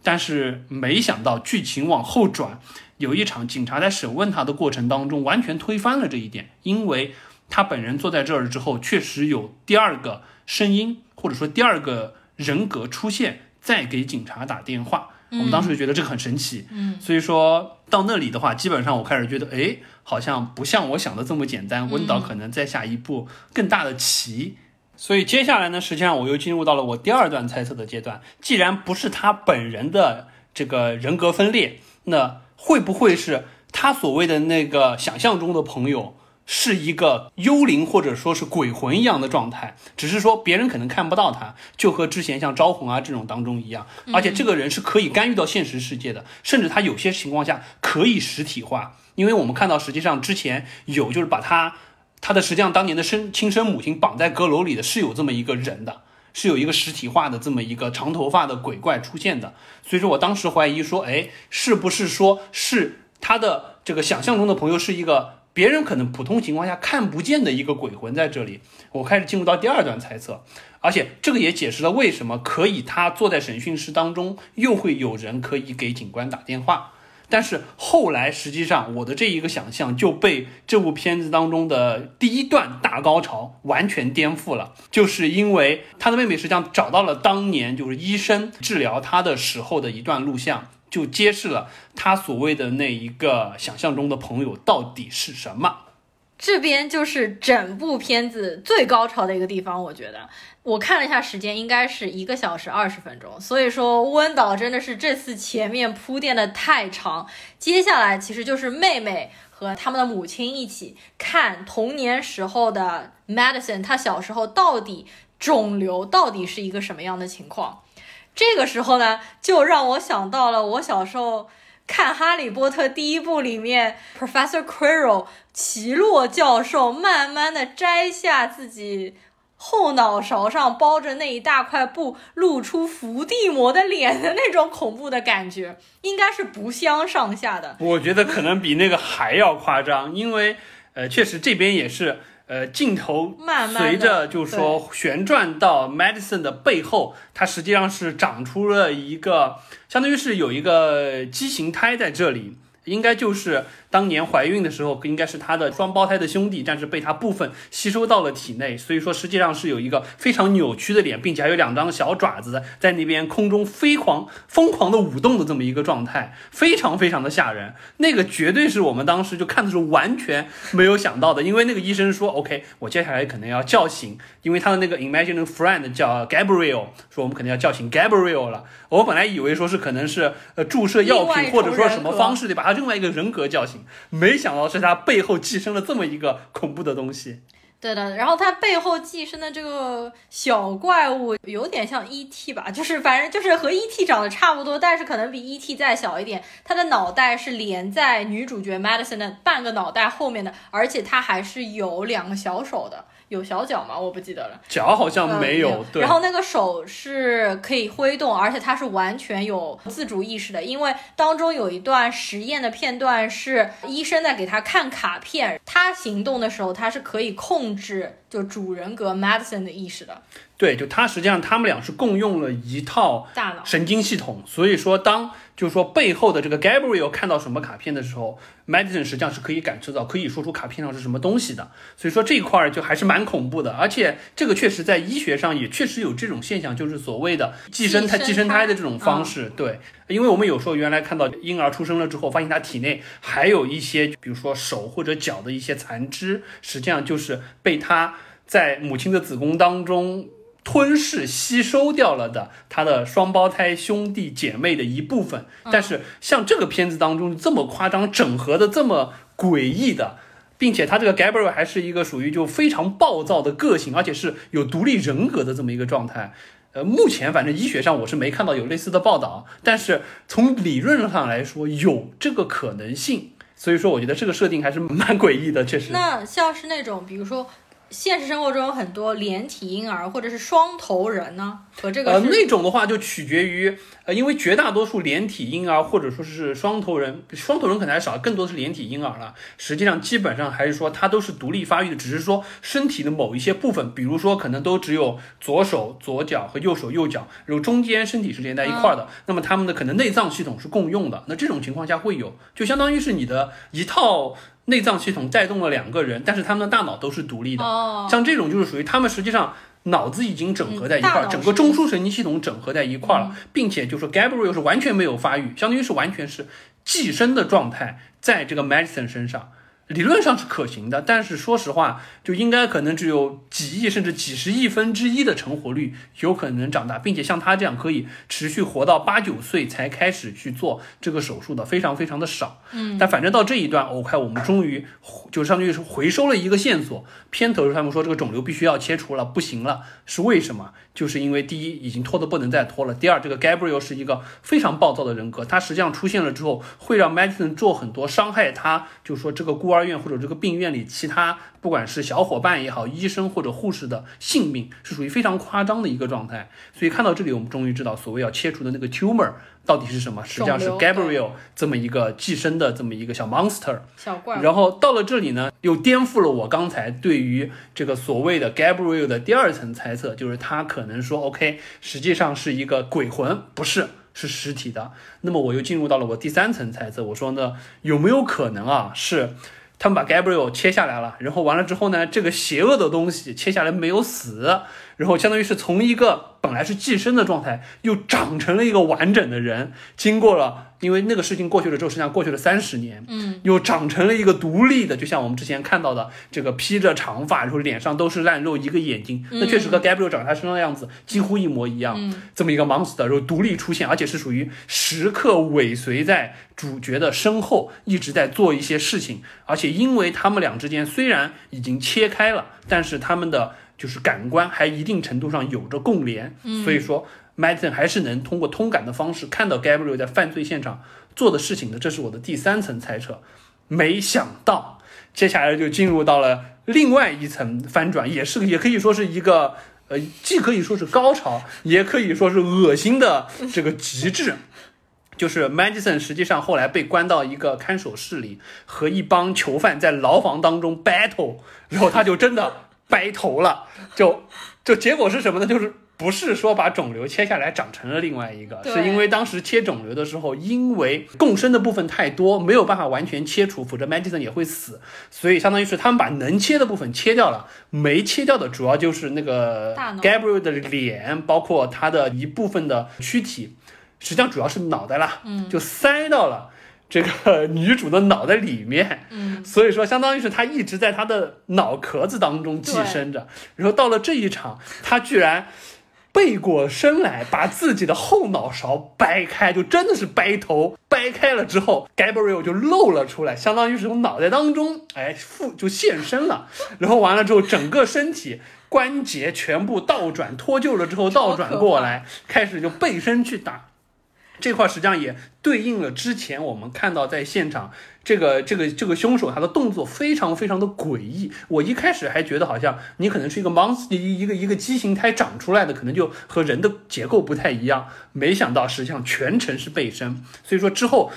Speaker 2: 但是没想到剧情往后转，有一场警察在审问他的过程当中，完全推翻了这一点，因为他本人坐在这儿之后，确实有第二个声音或者说第二个人格出现，在给警察打电话。我们当时就觉得这个很神奇，
Speaker 1: 嗯，
Speaker 2: 所以说到那里的话，基本上我开始觉得，哎，好像不像我想的这么简单，温导可能在下一步更大的棋。所以接下来呢，实际上我又进入到了我第二段猜测的阶段。既然不是他本人的这个人格分裂，那会不会是他所谓的那个想象中的朋友是一个幽灵或者说是鬼魂一样的状态？只是说别人可能看不到他，就和之前像招魂啊这种当中一样。而且这个人是可以干预到现实世界的，甚至他有些情况下可以实体化。因为我们看到，实际上之前有就是把他。他的实际上当年的生亲生母亲绑在阁楼里的是有这么一个人的，是有一个实体化的这么一个长头发的鬼怪出现的。所以说我当时怀疑说，哎，是不是说是他的这个想象中的朋友是一个别人可能普通情况下看不见的一个鬼魂在这里？我开始进入到第二段猜测，而且这个也解释了为什么可以他坐在审讯室当中，又会有人可以给警官打电话。但是后来，实际上我的这一个想象就被这部片子当中的第一段大高潮完全颠覆了，就是因为他的妹妹实际上找到了当年就是医生治疗他的时候的一段录像，就揭示了他所谓的那一个想象中的朋友到底是什么。
Speaker 1: 这边就是整部片子最高潮的一个地方，我觉得。我看了一下时间，应该是一个小时二十分钟，所以说温导真的是这次前面铺垫的太长，接下来其实就是妹妹和他们的母亲一起看童年时候的 Madison，他小时候到底肿瘤到底是一个什么样的情况，这个时候呢，就让我想到了我小时候看《哈利波特》第一部里面 Professor Quirrell 奇洛教授慢慢的摘下自己。后脑勺上包着那一大块布，露出伏地魔的脸的那种恐怖的感觉，应该是不相上下的。
Speaker 2: 我觉得可能比那个还要夸张，因为呃，确实这边也是呃，镜头
Speaker 1: 慢慢
Speaker 2: 随着就是说旋转到 Madison 的背后，它实际上是长出了一个，相当于是有一个畸形胎在这里，应该就是。当年怀孕的时候，应该是她的双胞胎的兄弟，但是被她部分吸收到了体内，所以说实际上是有一个非常扭曲的脸，并且还有两张小爪子在那边空中飞狂、疯狂的舞动的这么一个状态，非常非常的吓人。那个绝对是我们当时就看的时候完全没有想到的，因为那个医生说，OK，我接下来可能要叫醒，因为他的那个 imaginary friend 叫 Gabriel，说我们肯定要叫醒 Gabriel 了。我本来以为说是可能是呃注射药品或者说什么方式得把他另外一个人格叫醒。没想到是他背后寄生了这么一个恐怖的东西。
Speaker 1: 对的，然后他背后寄生的这个小怪物有点像 E.T. 吧，就是反正就是和 E.T. 长得差不多，但是可能比 E.T. 再小一点。他的脑袋是连在女主角 Madison 的半个脑袋后面的，而且他还是有两个小手的。有小脚吗？我不记得了。
Speaker 2: 脚好像没有。对。
Speaker 1: 然后那个手是可以挥动，而且它是完全有自主意识的。因为当中有一段实验的片段是医生在给他看卡片，他行动的时候，他是可以控制就主人格 Madison 的意识的。
Speaker 2: 对，就他实际上他们俩是共用了一套
Speaker 1: 大脑
Speaker 2: 神经系统，所以说当就是说背后的这个 Gabriel 看到什么卡片的时候，Madison 实际上是可以感知到，可以说出卡片上是什么东西的。所以说这一块儿就还是蛮恐怖的，而且这个确实在医学上也确实有这种现象，就是所谓的寄生胎、寄生胎的这种方式。对，因为我们有时候原来看到婴儿出生了之后，发现他体内还有一些，比如说手或者脚的一些残肢，实际上就是被他。在母亲的子宫当中吞噬、吸收掉了的他的双胞胎兄弟姐妹的一部分。但是像这个片子当中这么夸张、整合的这么诡异的。并且他这个 Gabriel 还是一个属于就非常暴躁的个性，而且是有独立人格的这么一个状态。呃，目前反正医学上我是没看到有类似的报道，但是从理论上来说有这个可能性。所以说，我觉得这个设定还是蛮诡异的，确实。
Speaker 1: 那像是那种，比如说。现实生活中有很多连体婴儿或者是双头人呢，和这个
Speaker 2: 呃那种的话就取决于呃，因为绝大多数连体婴儿或者说是双头人，双头人可能还少，更多是连体婴儿了。实际上基本上还是说它都是独立发育的，只是说身体的某一些部分，比如说可能都只有左手左脚和右手右脚，然后中间身体是连在一块儿的，那么他们的可能内脏系统是共用的。那这种情况下会有，就相当于是你的一套。内脏系统带动了两个人，但是他们的大脑都是独立的。
Speaker 1: 哦，
Speaker 2: 像这种就是属于他们实际上脑子已经整合在一块儿，整个中枢神经系统整合在一块儿了，并且就说 Gabriel 是完全没有发育，相当于是完全是寄生的状态，在这个 Madison 身上。理论上是可行的，但是说实话，就应该可能只有几亿甚至几十亿分之一的成活率有可能长大，并且像他这样可以持续活到八九岁才开始去做这个手术的非常非常的少。
Speaker 1: 嗯，
Speaker 2: 但反正到这一段，OK，我们终于就相当于是回收了一个线索。片头他们说这个肿瘤必须要切除了，不行了，是为什么？就是因为第一已经拖得不能再拖了，第二这个 Gabriel 是一个非常暴躁的人格，他实际上出现了之后会让 Madison 做很多伤害他，就说这个孤儿院或者这个病院里其他不管是小伙伴也好，医生或者护士的性命是属于非常夸张的一个状态。所以看到这里，我们终于知道所谓要切除的那个 tumor 到底是什么，实际上是 Gabriel 这么一个寄生的这么一个小 monster
Speaker 1: 小怪。
Speaker 2: 然后到了这里呢，又颠覆了我刚才对于这个所谓的 Gabriel 的第二层猜测，就是他可能说 OK，实际上是一个鬼魂，不是。是实体的，那么我又进入到了我第三层猜测。我说呢，有没有可能啊，是他们把 Gabriel 切下来了，然后完了之后呢，这个邪恶的东西切下来没有死，然后相当于是从一个本来是寄生的状态，又长成了一个完整的人，经过了。因为那个事情过去了之后，实际上过去了三十年，
Speaker 1: 嗯，
Speaker 2: 又长成了一个独立的，就像我们之前看到的这个披着长发，然后脸上都是烂肉，一个眼睛，那确实和 Gabriel 长他身上的样子几乎一模一样，这么一个 monster，然后独立出现，而且是属于时刻尾随在主角的身后，一直在做一些事情，而且因为他们俩之间虽然已经切开了，但是他们的就是感官还一定程度上有着共连，所以说。Madison 还是能通过通感的方式看到 Gabriel 在犯罪现场做的事情的，这是我的第三层猜测。没想到，接下来就进入到了另外一层翻转，也是也可以说是一个呃，既可以说是高潮，也可以说是恶心的这个极致。就是 Madison 实际上后来被关到一个看守室里，和一帮囚犯在牢房当中 battle，然后他就真的掰头了，就就结果是什么呢？就是。不是说把肿瘤切下来长成了另外一个，是因为当时切肿瘤的时候，因为共生的部分太多，没有办法完全切除，否则 Madison 也会死。所以相当于是他们把能切的部分切掉了，没切掉的主要就是那个 Gabriel 的脸，包括他的一部分的躯体，实际上主要是脑袋啦，
Speaker 1: 嗯，
Speaker 2: 就塞到了这个 女主的脑袋里面，
Speaker 1: 嗯，
Speaker 2: 所以说相当于是她一直在她的脑壳子当中寄生着，然后到了这一场，她居然。背过身来，把自己的后脑勺掰开，就真的是掰头掰开了之后，Gabriel 就露了出来，相当于是从脑袋当中，哎，附就现身了。然后完了之后，整个身体关节全部倒转脱臼了之后，倒转过来，开始就背身去打。这块实际上也对应了之前我们看到在现场这个这个这个凶手他的动作非常非常的诡异。我一开始还觉得好像你可能是一个 monster 一一个一个畸形胎长出来的，可能就和人的结构不太一样。没想到实际上全程是背身，所以说之后。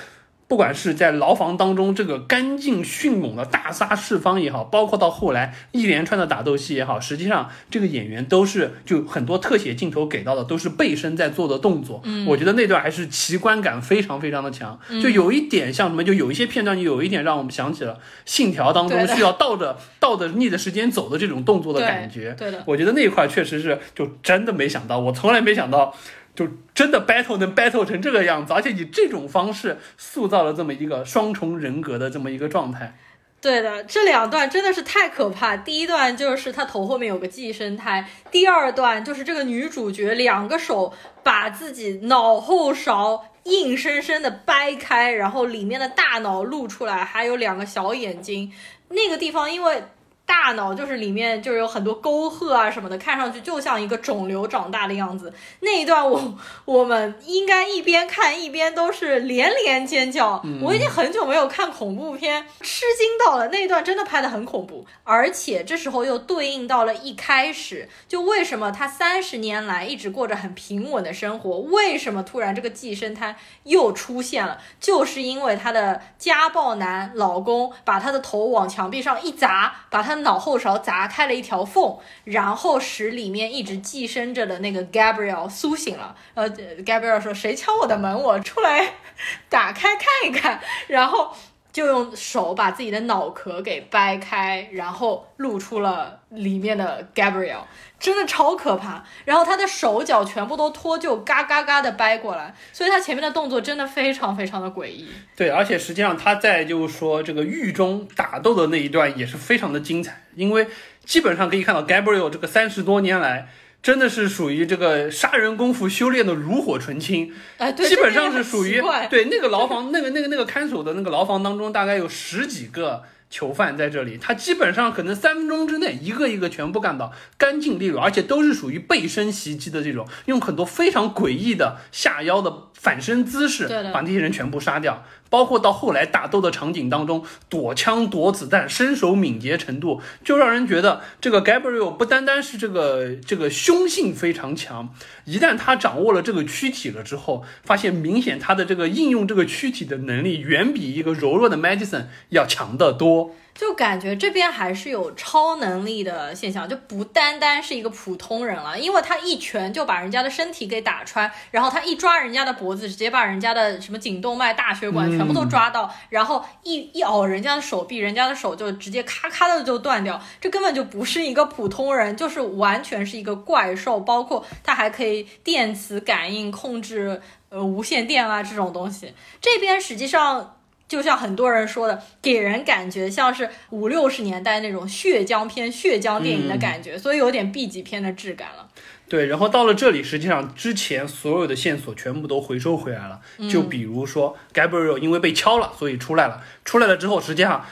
Speaker 2: 不管是在牢房当中这个干净迅猛的大杀四方也好，包括到后来一连串的打斗戏也好，实际上这个演员都是就很多特写镜头给到的都是背身在做的动作。
Speaker 1: 嗯，
Speaker 2: 我觉得那段还是奇观感非常非常的强，就有一点像什么，就有一些片段就，有一点让我们想起了《信条》当中需要倒着倒着逆着时间走的这种动作的感觉。
Speaker 1: 对的，
Speaker 2: 我觉得那块确实是就真的没想到，我从来没想到。就真的 battle 能 battle 成这个样子，而且以这种方式塑造了这么一个双重人格的这么一个状态。
Speaker 1: 对的，这两段真的是太可怕。第一段就是他头后面有个寄生胎，第二段就是这个女主角两个手把自己脑后勺硬生生的掰开，然后里面的大脑露出来，还有两个小眼睛。那个地方因为。大脑就是里面就是有很多沟壑啊什么的，看上去就像一个肿瘤长大的样子。那一段我 我们应该一边看一边都是连连尖叫。我已经很久没有看恐怖片，吃惊到了那一段真的拍的很恐怖，而且这时候又对应到了一开始，就为什么他三十年来一直过着很平稳的生活，为什么突然这个寄生胎又出现了？就是因为他的家暴男老公把他的头往墙壁上一砸，把他。脑后勺砸开了一条缝，然后使里面一直寄生着的那个 Gabriel 苏醒了。呃，Gabriel 说：“谁敲我的门？我出来 打开看一看。”然后就用手把自己的脑壳给掰开，然后露出了里面的 Gabriel，真的超可怕。然后他的手脚全部都脱臼，嘎嘎嘎的掰过来，所以他前面的动作真的非常非常的诡异。
Speaker 2: 对，而且实际上他在就是说这个狱中打斗的那一段也是非常的精彩，因为基本上可以看到 Gabriel 这个三十多年来真的是属于这个杀人功夫修炼的炉火纯青，
Speaker 1: 哎，对，
Speaker 2: 基本上是属于对那个牢房那个那个那个看守的那个牢房当中大概有十几个。囚犯在这里，他基本上可能三分钟之内一个一个全部干倒，干净利落，而且都是属于背身袭击的这种，用很多非常诡异的下腰的反身姿势，把那些人全部杀掉。包括到后来打斗的场景当中，躲枪躲子弹，身手敏捷程度，就让人觉得这个 Gabriel 不单单是这个这个凶性非常强，一旦他掌握了这个躯体了之后，发现明显他的这个应用这个躯体的能力远比一个柔弱的 Madison 要强得多。
Speaker 1: 就感觉这边还是有超能力的现象，就不单单是一个普通人了，因为他一拳就把人家的身体给打穿，然后他一抓人家的脖子，直接把人家的什么颈动脉、大血管全部都抓到，然后一一咬人家的手臂，人家的手就直接咔咔的就断掉，这根本就不是一个普通人，就是完全是一个怪兽，包括他还可以电磁感应控制呃无线电啊这种东西，这边实际上。就像很多人说的，给人感觉像是五六十年代那种血浆片、血浆电影的感觉，所以有点 B 级片的质感了。
Speaker 2: 对，然后到了这里，实际上之前所有的线索全部都回收回来了。就比如说，Gabriel 因为被敲了，所以出来了。出来了之后，实际上。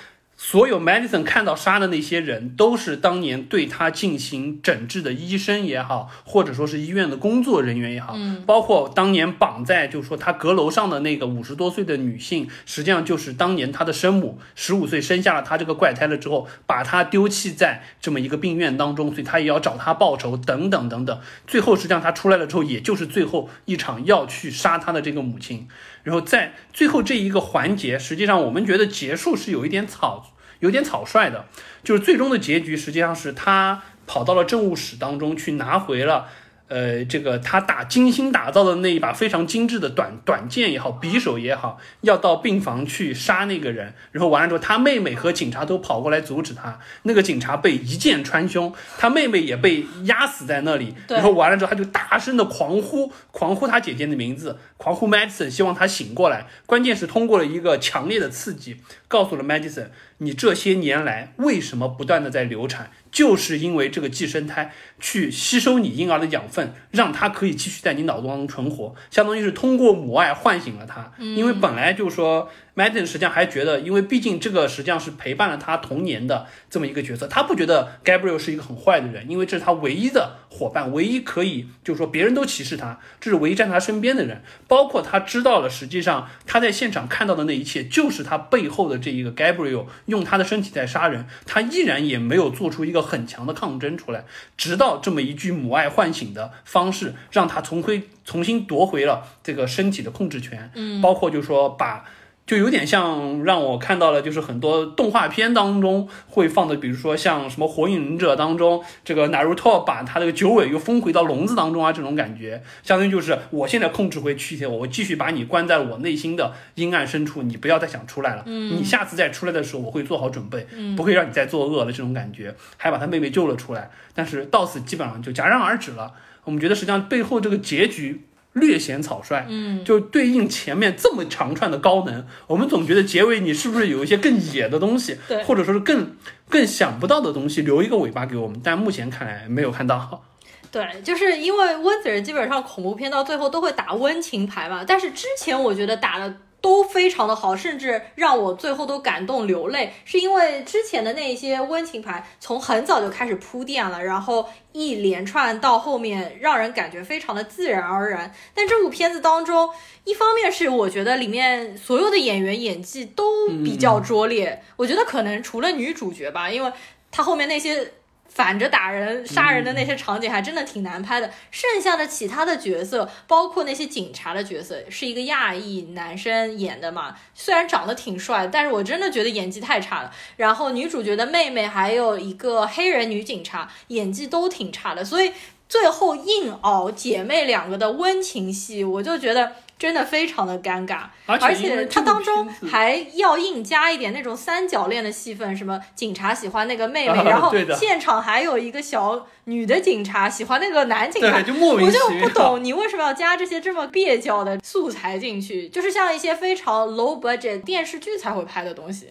Speaker 2: 所有 Madison 看到杀的那些人，都是当年对他进行诊治的医生也好，或者说是医院的工作人员也好，
Speaker 1: 嗯，
Speaker 2: 包括当年绑在就是说他阁楼上的那个五十多岁的女性，实际上就是当年他的生母，十五岁生下了他这个怪胎了之后，把他丢弃在这么一个病院当中，所以他也要找他报仇，等等等等。最后实际上他出来了之后，也就是最后一场要去杀他的这个母亲。然后在最后这一个环节，实际上我们觉得结束是有一点草，有点草率的，就是最终的结局实际上是他跑到了政务室当中去拿回了。呃，这个他打精心打造的那一把非常精致的短短剑也好，匕首也好，要到病房去杀那个人，然后完了之后，他妹妹和警察都跑过来阻止他，那个警察被一剑穿胸，他妹妹也被压死在那里，然后完了之后，他就大声的狂呼，狂呼他姐姐的名字，狂呼 Madison，希望他醒过来。关键是通过了一个强烈的刺激，告诉了 Madison，你这些年来为什么不断的在流产？就是因为这个寄生胎去吸收你婴儿的养分，让它可以继续在你脑中存活，相当于是通过母爱唤醒了它。因为本来就说。Madison 实际上还觉得，因为毕竟这个实际上是陪伴了他童年的这么一个角色，他不觉得 Gabriel 是一个很坏的人，因为这是他唯一的伙伴，唯一可以就是说别人都歧视他，这是唯一站在他身边的人。包括他知道了，实际上他在现场看到的那一切，就是他背后的这一个 Gabriel 用他的身体在杀人，他依然也没有做出一个很强的抗争出来，直到这么一句母爱唤醒的方式，让他重回重新夺回了这个身体的控制权。
Speaker 1: 嗯，
Speaker 2: 包括就是说把。就有点像让我看到了，就是很多动画片当中会放的，比如说像什么《火影忍者》当中，这个 Naruto 把他这个九尾又封回到笼子当中啊，这种感觉，相当于就是我现在控制回躯体，我继续把你关在我内心的阴暗深处，你不要再想出来了。
Speaker 1: 嗯，
Speaker 2: 你下次再出来的时候，我会做好准备，不会让你再作恶了这种感觉，还把他妹妹救了出来。但是到此基本上就戛然而止了。我们觉得实际上背后这个结局。略显草率，
Speaker 1: 嗯，
Speaker 2: 就对应前面这么长串的高能，我们总觉得结尾你是不是有一些更野的东西，
Speaker 1: 对
Speaker 2: 或者说是更更想不到的东西，留一个尾巴给我们，但目前看来没有看到。
Speaker 1: 对，就是因为温子仁基本上恐怖片到最后都会打温情牌嘛，但是之前我觉得打的都非常的好，甚至让我最后都感动流泪，是因为之前的那些温情牌从很早就开始铺垫了，然后一连串到后面让人感觉非常的自然而然。但这部片子当中，一方面是我觉得里面所有的演员演技都比较拙劣，我觉得可能除了女主角吧，因为她后面那些。反着打人、杀人的那些场景还真的挺难拍的。剩下的其他的角色，包括那些警察的角色，是一个亚裔男生演的嘛，虽然长得挺帅，但是我真的觉得演技太差了。然后女主角的妹妹还有一个黑人女警察，演技都挺差的，所以最后硬熬姐妹两个的温情戏，我就觉得。真的非常的尴尬，
Speaker 2: 而
Speaker 1: 且它当中还要硬加一点那种三角恋的戏份，什么警察喜欢那个妹妹，然后现场还有一个小女的警察喜欢那个男警察，
Speaker 2: 就莫名
Speaker 1: 其妙。我就不懂你为什么要加这些这么蹩脚的素材进去，就是像一些非常 low budget 电视剧才会拍的东西。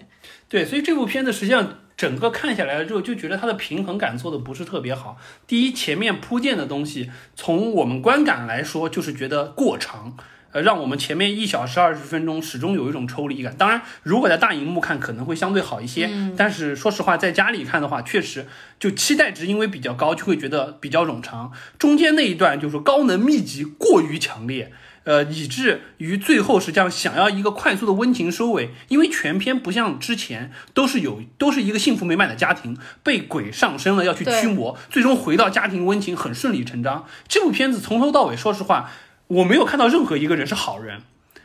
Speaker 2: 对，所以这部片子实际上整个看下来了之后，就觉得它的平衡感做的不是特别好。第一，前面铺垫的东西，从我们观感来说，就是觉得过长。呃，让我们前面一小时二十分钟始终有一种抽离感。当然，如果在大荧幕看可能会相对好一些，但是说实话，在家里看的话，确实就期待值因为比较高，就会觉得比较冗长。中间那一段就是高能密集过于强烈，呃，以至于最后实际上想要一个快速的温情收尾，因为全篇不像之前都是有都是一个幸福美满的家庭被鬼上身了要去驱魔，最终回到家庭温情很顺理成章。这部片子从头到尾，说实话。我没有看到任何一个人是好人，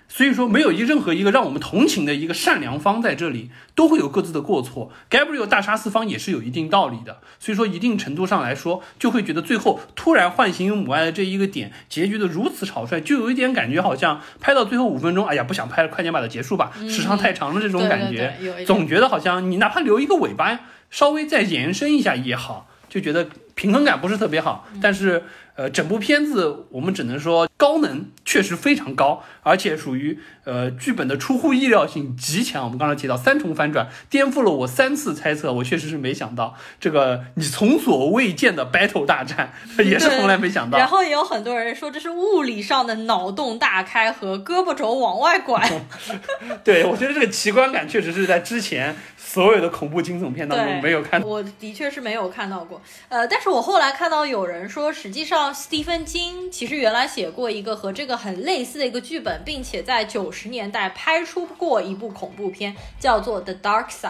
Speaker 2: 所以说没有一任何一个让我们同情的一个善良方在这里，都会有各自的过错。Gabriel 大杀四方也是有一定道理的，所以说一定程度上来说，就会觉得最后突然唤醒母爱的这一个点，结局的如此草率，就有一点感觉好像拍到最后五分钟，哎呀不想拍了，快点把它结束吧，时长太长了这种感觉，总觉得好像你哪怕留一个尾巴，稍微再延伸一下也好，就觉得平衡感不是特别好，但是。呃，整部片子我们只能说高能确实非常高，而且属于呃剧本的出乎意料性极强。我们刚才提到三重反转，颠覆了我三次猜测，我确实是没想到这个你从所未见的 battle 大战也是从来没想到。
Speaker 1: 然后也有很多人说这是物理上的脑洞大开和胳膊肘往外拐。
Speaker 2: 对，我觉得这个奇观感确实是在之前所有的恐怖惊悚片当中没有看。
Speaker 1: 我的确是没有看到过，呃，但是我后来看到有人说，实际上。斯蒂芬金其实原来写过一个和这个很类似的一个剧本，并且在九十年代拍出过一部恐怖片，叫做《The Dark Side》，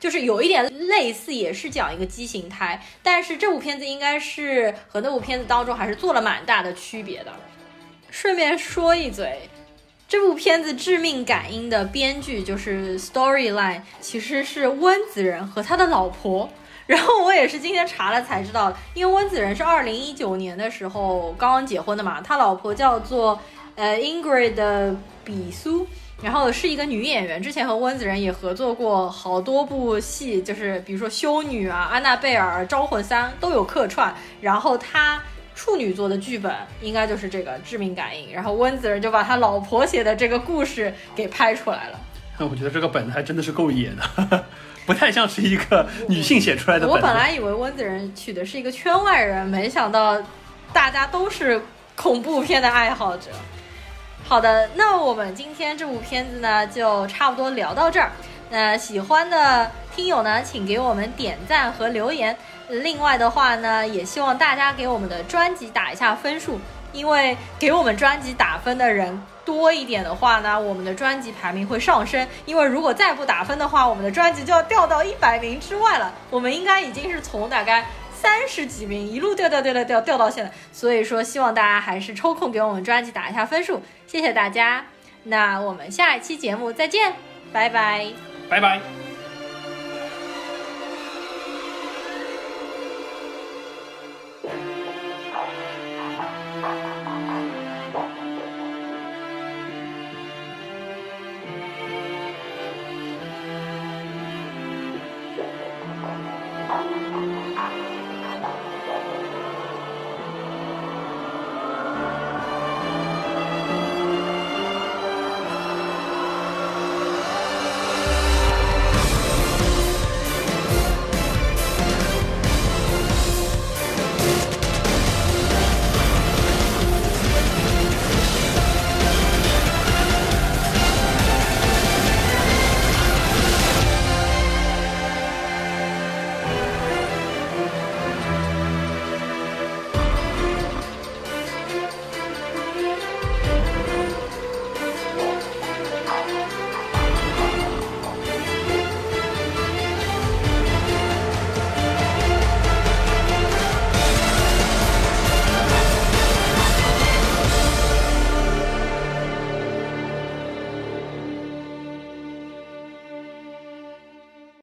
Speaker 1: 就是有一点类似，也是讲一个畸形胎。但是这部片子应该是和那部片子当中还是做了蛮大的区别的。顺便说一嘴，这部片子《致命感应》的编剧就是 Storyline，其实是温子仁和他的老婆。然后我也是今天查了才知道，因为温子仁是二零一九年的时候刚刚结婚的嘛，他老婆叫做呃 Ingrid 比苏，然后是一个女演员，之前和温子仁也合作过好多部戏，就是比如说《修女》啊、《安娜贝尔》《招魂三》都有客串。然后他处女座的剧本应该就是这个《致命感应》，然后温子仁就把他老婆写的这个故事给拍出来了。
Speaker 2: 那 我觉得这个本子还真的是够野的。不太像是一个女性写出来的。
Speaker 1: 我本来以为温子仁娶的是一个圈外人，没想到大家都是恐怖片的爱好者。好的，那我们今天这部片子呢，就差不多聊到这儿。那喜欢的听友呢，请给我们点赞和留言。另外的话呢，也希望大家给我们的专辑打一下分数，因为给我们专辑打分的人。多一点的话呢，我们的专辑排名会上升。因为如果再不打分的话，我们的专辑就要掉到一百名之外了。我们应该已经是从大概三十几名一路掉掉掉掉掉掉到现在。所以说，希望大家还是抽空给我们专辑打一下分数，谢谢大家。那我们下一期节目再见，拜拜，
Speaker 2: 拜拜。